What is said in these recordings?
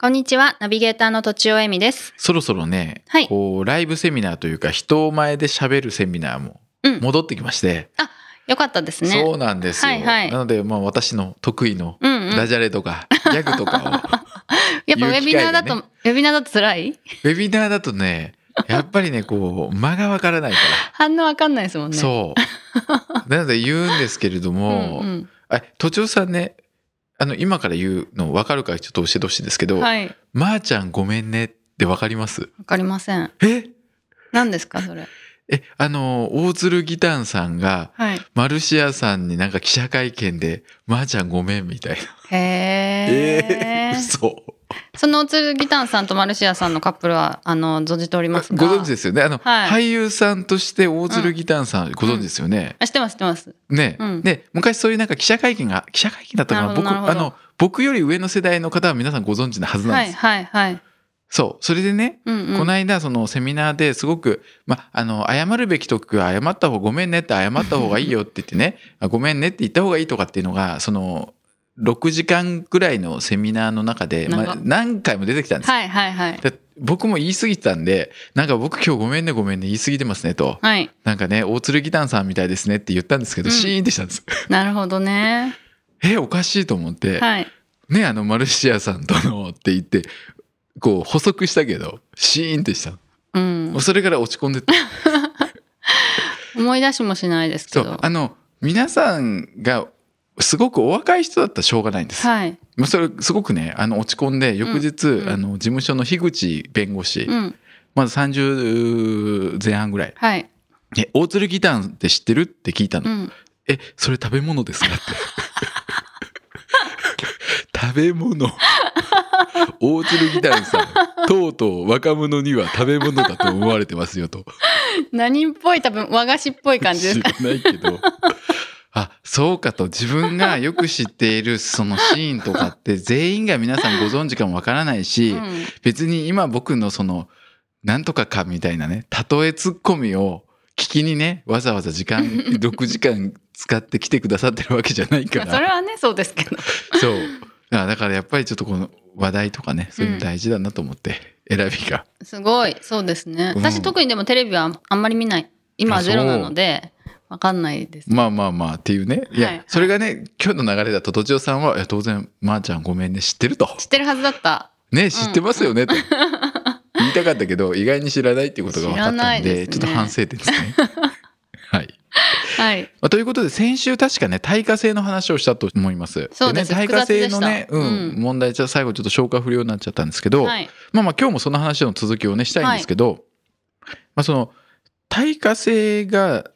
こんにちはナビゲーターのとちおえみです。そろそろね、はい。こうライブセミナーというか人前で喋るセミナーもうん。戻ってきまして、よかったですね。そうなんですよ、はいはい。なのでまあ私の得意のうんうん。ダジャレとかギャグとかを やっぱウェビナーだと、ウェビナーだと辛い？ウェビナーだとねやっぱりねこう間がわからないか反応わかんないですもんら、ね。そう。なので言うんですけれども、うんうん。あ都庁さんねあの今から言うの分かるかちょっと教えてほしいんですけど「はい。まー、ちゃんごめんね」って分かります？わかりません。え？何ですかそれ？えあの大鶴ギタンさんがはい。マルシアさんになんか記者会見で「まー、ちゃんごめん」みたいな。へええー、嘘。そのおつるギタンさんとマルシアさんのカップルはあの存じておりますが。ご存知ですよね。あの、はい。俳優さんとして大鶴ギタンさん、ご存知ですよね。あ知ってます知ってます。ね、うん。で昔そういうなんか記者会見が記者会見だったかな。なるほどなるほど。僕あの僕より上の世代の方は皆さんご存知なはずなんです。はいはいはいそう。それでね、うんうん。この間そのセミナーですごく、ま、あの謝るべき時は謝った方ごめんねって謝った方がいいよって言ってね あごめんねって言った方がいいとかっていうのがその6時間ぐらいのセミナーの中で、ま長あ、何回も出てきたんです。はいはいはい。で僕も言い過ぎてたんでなんか僕今日ごめんねごめんね言い過ぎてますねと。はい。なんかね大鶴ギタンさんみたいですねって言ったんですけど、うん。シーンってしたんです。なるほどね。えおかしいと思って、はい。ねあのマルシアさんとのって言ってこう補足したけどシーンってしたうん。それから落ち込んでて 思い出しもしないですけそう。どあの皆さんがすごくお若い人だったらしょうがないんです、はい。もうそれすごくねあの落ち込んで翌日、うんあの事務所の樋口弁護士、うん。まず30前半ぐらい。はい「え大鶴ギタンって知ってる?」って聞いたの。う。ん。えそれ食べ物ですかって。食べ物大鶴ギタンさん。とうとう若者には食べ物だと思われてますよと。何っぽい多分和菓子っぽい感じですか？知らないけど。あそうかと。自分がよく知っているそのシーンとかって全員が皆さんご存知かもわからないし、うん。別に今僕のそのなんとかかみたいなね例えツッコミを聞きにねわざわざ時間 6時間使って来てくださってるわけじゃないかまあそれらはねそうですけど。そうだからだからやっぱりちょっとこの話題とかねそういうの大事だなと思って、選びが。すごい。そうですね。うん。私特にでもテレビはあんまり見ない。今はゼロなのでわかんないです。まあまあまあっていうね。いや、はい。それがね今日の流れだととちおさんはいや当然まー、ちゃんごめんね知ってると。知ってるはずだった。ね知ってますよねと。言いたかったけど意外に知らないっていうことが分かったんでですね。ちょっと反省点ですね。はい。はいまあ、ということで先週確かね対価性の話をしたと思います。そうです。ね、対価性のね、うんうん。問題じゃ最後ちょっと消化不良になっちゃったんですけど、はい。まあまあ今日もその話の続きをねしたいんですけど、まあその対価性が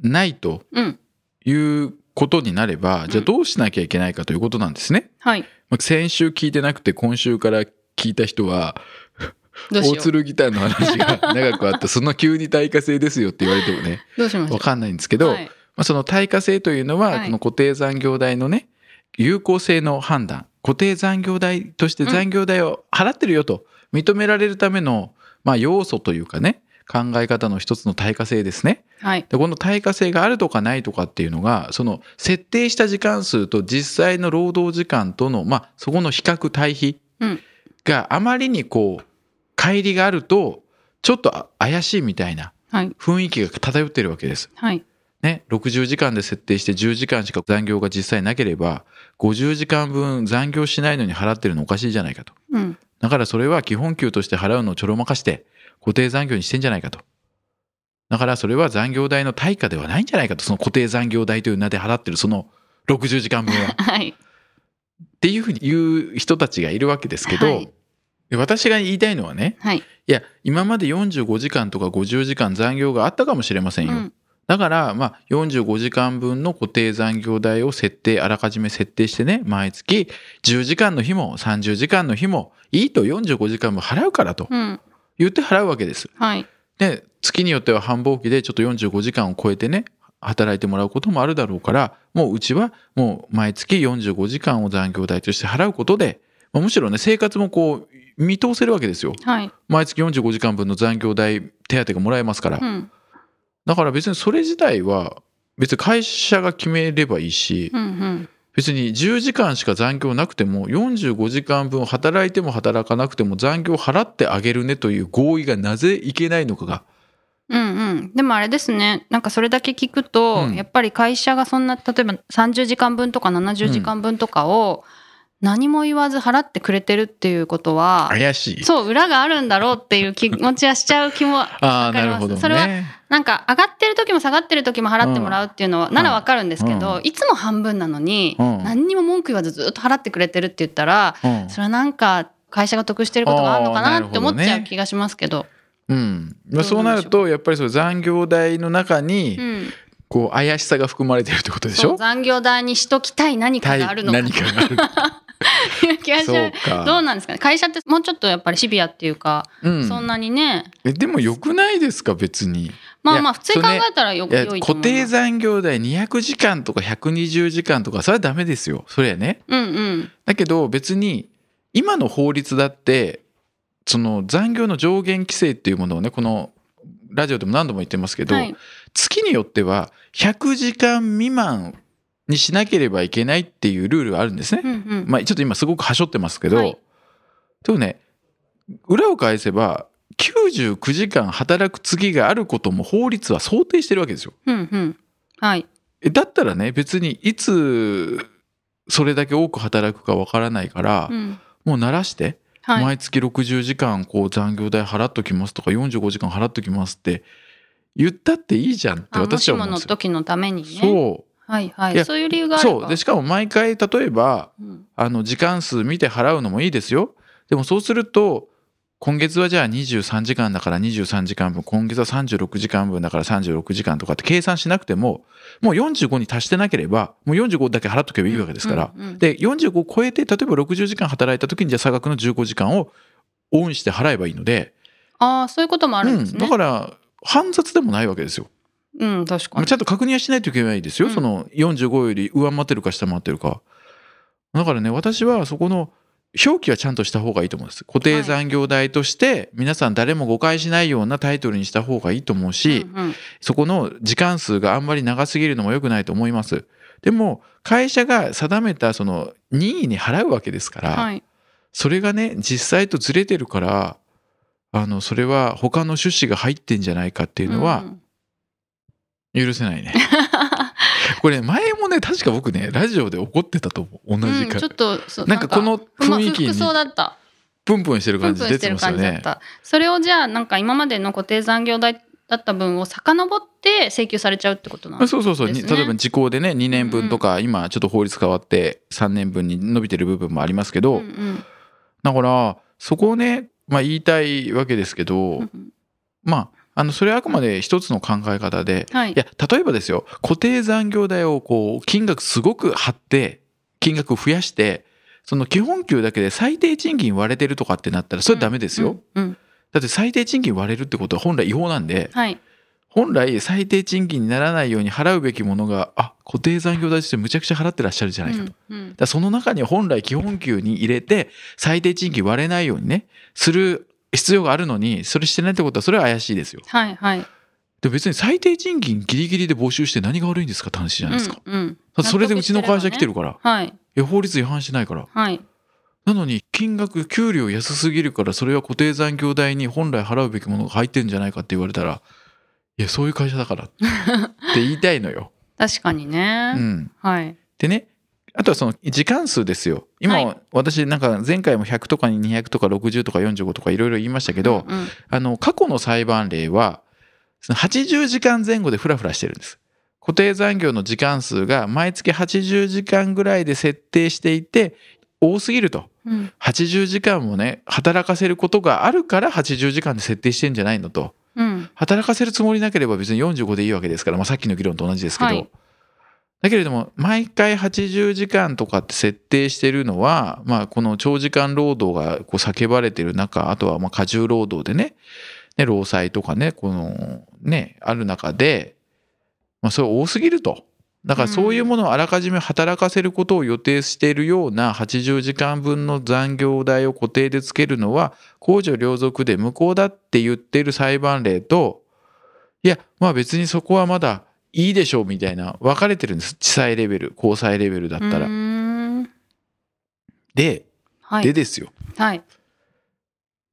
ないとうん。いうことになれば、じゃあどうしなきゃいけないかということなんですね。はい。まあ先週聞いてなくて今週から聞いた人は大鶴ギターの話が 長くあってその急に対価性ですよって言われてもねどうしましょう。わかんないんですけど、はい。まあ、その対価性というのは、はい。この固定残業代のね有効性の判断。固定残業代として残業代を払ってるよと認められるための、まあ、要素というかね考え方の一つの対価性ですね。はい。でこの対価性があるとかないとかっていうのがその設定した時間数と実際の労働時間との、まあ、そこの比較対比うん。があまりにこう乖離があるとちょっとあ怪しいみたいなはい。雰囲気が漂ってるわけです。はい。ね、60時間で設定して10時間しか残業が実際なければ50時間分残業しないのに払ってるのおかしいじゃないかと。うん。だからそれは基本給として払うのをちょろまかして固定残業にしてんじゃないかと。だからそれは残業代の対価ではないんじゃないかと。その固定残業代という名で払ってるその60時間分は。はい。っていうふうに言う人たちがいるわけですけど、はい。で私が言いたいのはねはいいや今まで45時間とか50時間残業があったかもしれませんよ、うんだから、まあ、45時間分の固定残業代を設定、あらかじめ設定してね、毎月10時間の日も30時間の日もいいと45時間も払うからとうん言って払うわけです。はい。で月によっては繁忙期でちょっと45時間を超えてね働いてもらうこともあるだろうからもううちはもう毎月45時間を残業代として払うことで、まあむしろね生活もこう見通せるわけですよはい。毎月45時間分の残業代手当がもらえますから、うん。だから別にそれ自体は別に会社が決めればいいし、うんうん。別に10時間しか残業なくても45時間分働いても働かなくても残業払ってあげるねという合意がなぜいけないのかがうんうん、でもあれですねなんかそれだけ聞くと、うんやっぱり会社がそんな例えば30時間分とか70時間分とかを何も言わず払ってくれてるっていうことは、怪しい。そう裏があるんだろうっていう気持ちはしちゃう気も ああわかります。なるほどね。それはなんか上がってる時も下がってる時も払ってもらうっていうのは、ならわかるんですけど、うん。いつも半分なのに、うん。何にも文句言わずずっと払ってくれてるって言ったらうん。それはなんか会社が得してることがあるのかなって思っちゃうね気がしますけど。うん。まあ、どそう。うなるとやっぱりその残業代の中にうんこう怪しさが含まれてるってことでしょ？残業代にしときたい何かがあるのか何かがある。どうなんですかね。会社ってもうちょっとやっぱりシビアっていうか、うん。そんなにね。えでもよくないですか別に。まあまあ普通に考えたらよいや良いと固定残業代200時間とか120時間とかそれはダメですよ。それはね。うんうん。だけど別に今の法律だってその残業の上限規制っていうものをねこのラジオでも何度も言ってますけど、はい月によっては100時間未満にしなければいけないっていうルールがあるんですね。うんうん。まあちょっと今すごくはしょってますけど、はい。でもね裏を返せば99時間働く月があることも法律は想定してるわけですよ。うんうん。はい。えだったらね別にいつそれだけ多く働くかわからないから、うん。もう慣らして、はい。毎月60時間こう残業代払っときますとか45時間払っときますって言ったっていいじゃんって私は思うんですよ。の時のためにね。そう。はいはい。やそういう理由がそう。でしかも毎回例えばうん。あの時間数見て払うのもいいですよ。でもそうすると今月はじゃあ23時間だから23時間分。今月は36時間分だから36時間とかって計算しなくてももう45に達してなければもう45だけ払っとけばいいわけですから、うんうんで45を超えて例えば60時間働いた時にじゃあ差額の15時間をオンして払えばいいので、ああそういうこともあるんですうん、ねだから煩雑でもないわけですよ。うん確かにちゃんと確認はしないといけないですよ、うんその45より上回ってるか下回ってるか。だからね私はそこの表記はちゃんとした方がいいと思うんです。固定残業代として皆さん誰も誤解しないようなタイトルにした方がいいと思うし、うんうんそこの時間数があんまり長すぎるのも良くないと思います。でも会社が定めたその任意に払うわけですから、はいそれがね実際とずれてるからあのそれは他の趣旨が入ってんじゃないかっていうのはん。許せないね。これ前もね確か僕ねラジオで怒ってたと思う。同じか、うんちょっとそうなんかこの雰囲気に服装だった。プンプンしてる感じ出てますよね。それをじゃあなんか今までの固定残業代だった分を遡って請求されちゃうってことなんあですそうそう。そう、例えば時効でね2年分とか、今ちょっと法律変わって3年分に伸びてる部分もありますけど、うんうん。だからそこをね、まあ、言いたいわけですけど、うんまああのそれはあくまで一つの考え方ではい。いや例えばですよ固定残業代をこう金額すごく張って金額を増やしてその基本給だけで最低賃金割れてるとかってなったらそれダメですよ、うんうん。だって最低賃金割れるってことは本来違法なんではい。本来最低賃金にならないように払うべきものがあ固定残業代としてむちゃくちゃ払ってらっしゃるじゃないかと。うんうんらその中に本来基本給に入れて最低賃金割れないようにねする必要があるのにそれしてないってことはそれは怪しいですよ。はいはいで別に最低賃金ギリギリで募集して何が悪いんですかって話じゃないですか。うんうんそれでうちの会社来てるから、はい法律違反しないから。はいなのに金額給料安すぎるからそれは固定残業代に本来払うべきものが入ってんじゃないかって言われたらいやそういう会社だからって言いたいのよ。確かにね、うん、はい。でねあとはその時間数ですよ。今、はい。私なんか前回も100とかに200とか60とか45とかいろいろ言いましたけど、うんうん。あの過去の裁判例はその80時間前後でフラフラしてるんです。固定残業の時間数が毎月80時間ぐらいで設定していて多すぎると。うん。80時間もね働かせることがあるから80時間で設定してんじゃないのとうん。働かせるつもりなければ別に45でいいわけですから、まあ、さっきの議論と同じですけど、はい。だけれども毎回80時間とかって設定してるのは、まあ、この長時間労働がこう叫ばれてる中あとはまあ過重労働でねね労災とかねこのねある中で、まあ、それ多すぎると。だからそういうものをあらかじめ働かせることを予定しているような80時間分の残業代を固定でつけるのは公序良俗で無効だって言ってる裁判例といやまあ別にそこはまだいいでしょうみたいな分かれてるんです地裁レベル高裁レベルだったら。で、はい。でですよはい。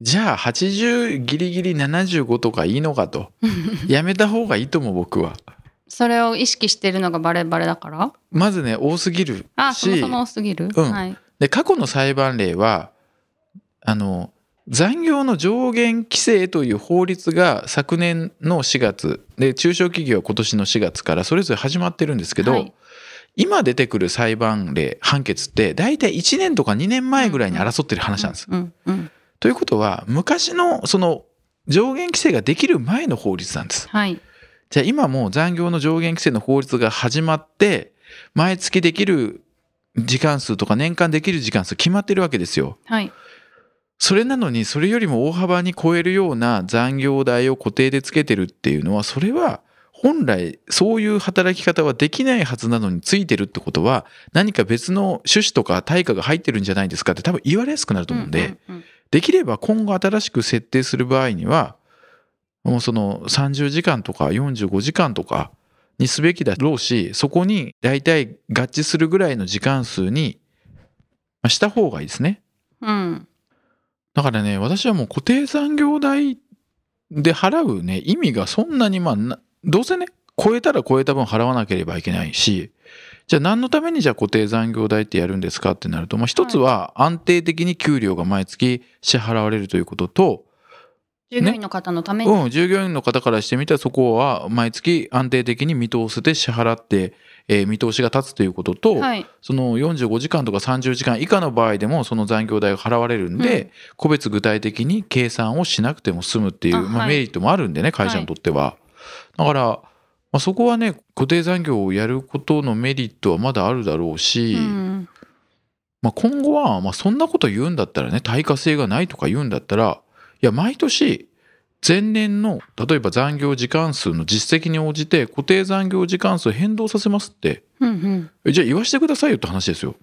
じゃあ80ギリギリ75とかいいのかとやめた方がいいと思う僕は。それを意識してるのがバレバレだから？まずね多すぎるあ、そもしそも多すぎる、うんはい。で過去の裁判例はあの残業の上限規制という法律が昨年の4月で中小企業は今年の4月からそれぞれ始まってるんですけど、はい今出てくる裁判例判決って大体1年とか2年前ぐらいに争ってる話なんです。ということは昔のその上限規制ができる前の法律なんです。はい。じゃあ今もう残業の上限規制の法律が始まって毎月できる時間数とか年間できる時間数決まってるわけですよ。はい。それなのにそれよりも大幅に超えるような残業代を固定でつけてるっていうのはそれは本来そういう働き方はできないはずなのについてるってことは何か別の趣旨とか対価が入ってるんじゃないですかって多分言われやすくなると思うんで、できれば今後新しく設定する場合にはもうその30時間とか45時間とかにすべきだろうしそこに大体合致するぐらいの時間数にまあした方がいいですね。うん。うん。だからね私はもう固定残業代で払うね意味がそんなにまあなどうせね超えたら超えた分払わなければいけないしじゃあ何のためにじゃあ固定残業代ってやるんですかってなると、まあ、一つは安定的に給料が毎月支払われるということと、従業員の方のために。うん、従業員の方からしてみたらそこは毎月安定的に見通せて支払って、えー見通しが立つということと、はい。その45時間とか30時間以下の場合でもその残業代が払われるんで、うん個別具体的に計算をしなくても済むっていうあまあ、はいメリットもあるんでね会社にとっては。だから、まあ、そこはね固定残業をやることのメリットはまだあるだろうし、うん。まあ、今後は、まあ、そんなこと言うんだったらね対価性がないとか言うんだったらいや毎年前年の例えば残業時間数の実績に応じて固定残業時間数変動させますってうんうん。えじゃあ言わしてくださいよって話ですよ。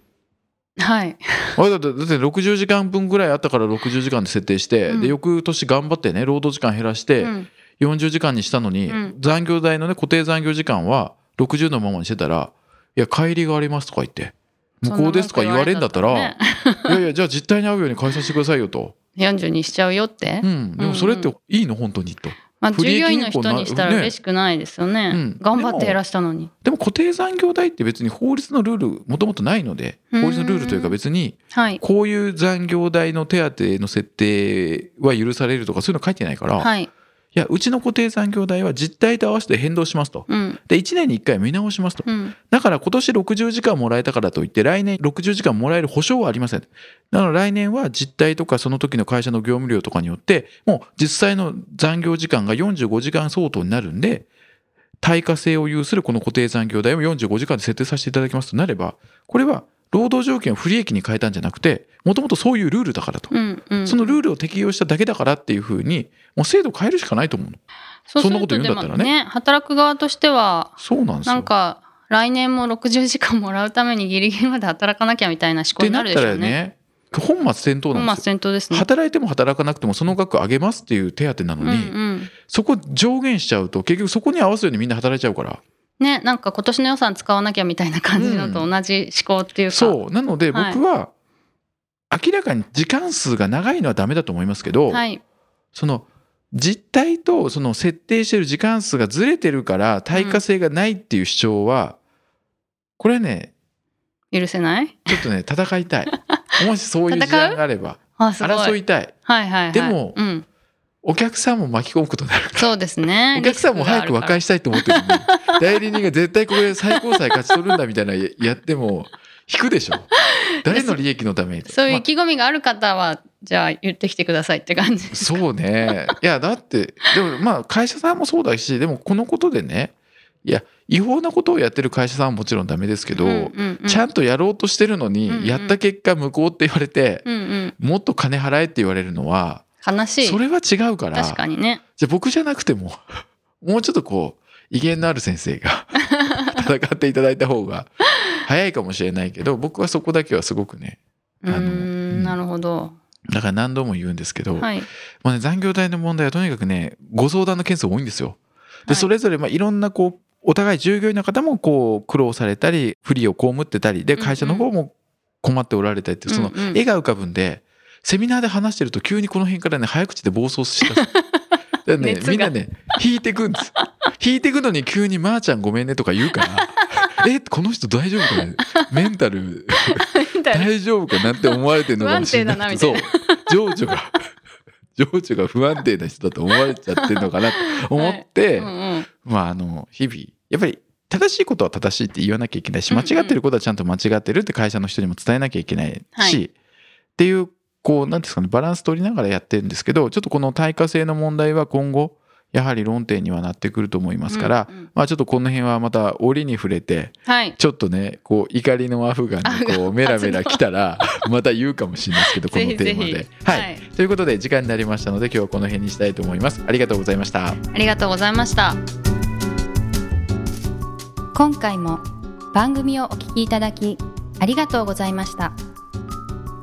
はい。あれだってだって60時間分ぐらいあったから60時間で設定して、うんで翌年頑張ってね労働時間減らしてうん40時間にしたのに、うん残業代のね固定残業時間は60のままにしてたら「いや帰りがあります」とか言って「無効です」とか言われんだったら「そんな文句言われたいやいやじゃあ実態に合うように返させてくださいよ」とらね40にしちゃうよって「う。んでもそれっていいの？本当に」と。まあ、従業員の人にしたらね嬉しくないですよね。うん頑張って減らしたのに。でも固定残業代って別に法律のルールもともとないのでうん法律のルールというか別にはい。こういう残業代の手当の設定は許されるとかそういうの書いてないから、い、はい。やうちの固定残業代は実態と合わせて変動しますと。うん。で1年に1回見直しますと。うん。だから今年60時間もらえたからといって来年60時間もらえる保証はありません。だから来年は実態とかその時の会社の業務量とかによってもう実際の残業時間が45時間相当になるんで対価性を有するこの固定残業代を45時間で設定させていただきますとなればこれは労働条件を不利益に変えたんじゃなくてもともとそういうルールだからと。うん。うん。そのルールを適用しただけだからっていうふうにもう制度変えるしかないと思うの。そんなこと言うんだったらねでも働く側としては、そうなんですよ。なんか、来年も60時間もらうためにギリギリまで働かなきゃみたいな思考になるでしょうね。本末転倒本なんですですね。働いても働かなくてもその額上げますっていう手当なのうんに、うん。そこ上限しちゃうと結局そこに合わせるようにみんな働いちゃうからね、なんか今年の予算使わなきゃみたいな感じのと同じ思考っていうか。そうなのではい僕は明らかに時間数が長いのはダメだと思いますけど、はい。その実態とその設定してる時間数がずれてるから対価性がないっていう主張は、これね許せない？ちょっとね戦いたいもしそういう事案があれば。争いたいはいはいはい。でもうん。お客さんも巻き込むことになるそうですね。お客さんも早く和解したいと思ってるのに 代理人が絶対これで最高裁勝ち取るんだみたいなややっても引くでしょ。誰の利益のために。そういうま意気込みがある方は、じゃあ言ってきてくださいって感じ。あそうね。いやだってでもまあ会社さんもそうだしでもこのことでねいや違法なことをやってる会社さんはもちろんダメですけど、うんうんうん。ちゃんとやろうとしてるのに、うんうん。やった結果無効って言われて、うんうん。もっと金払えって言われるのは悲しいそれは違うから。確かにね。じゃあ僕じゃなくても もうちょっとこう威厳のある先生が 戦っていただいた方が早いかもしれないけど僕はそこだけはすごくねあのうん。んなるほど。だから何度も言うんですけど、はい。もうね、残業代の問題はとにかくねご相談の件数多いんですよ。はい。でそれぞれまあいろんなこうお互い従業員の方もこう苦労されたり不利を被ってたりで会社の方も困っておられたりってその絵が浮かぶんでセミナーで話してると急にこの辺からね早口で暴走した。でね みんなね引いてくんです。引いてくのに急に「まーちゃんごめんね」とか言うから「えこの人大丈夫かな？メンタル大丈夫かなって思われてるのかもしれない。そう。情緒が情緒が不安定な人だと思われちゃってるのかなと思って、うんうん。まああの日々やっぱり正しいことは正しいって言わなきゃいけないし間違ってることはちゃんと間違ってるって会社の人にも伝えなきゃいけないし、はい。っていうこうなんですかねバランス取りながらやってるんですけどちょっとこの対価性の問題は今後やはり論点にはなってくると思いますから、うんうん。まあちょっとこの辺はまた折に触れてはい。ちょっとねこう怒りのアフガンにこう メラメラ来たらまた言うかもしれないですけど このぜひぜひ。テーマで。はい。はい。ということで時間になりましたので今日はこの辺にしたいと思います。ありがとうございました。ありがとうございました。今回も番組をお聞きいただきありがとうございました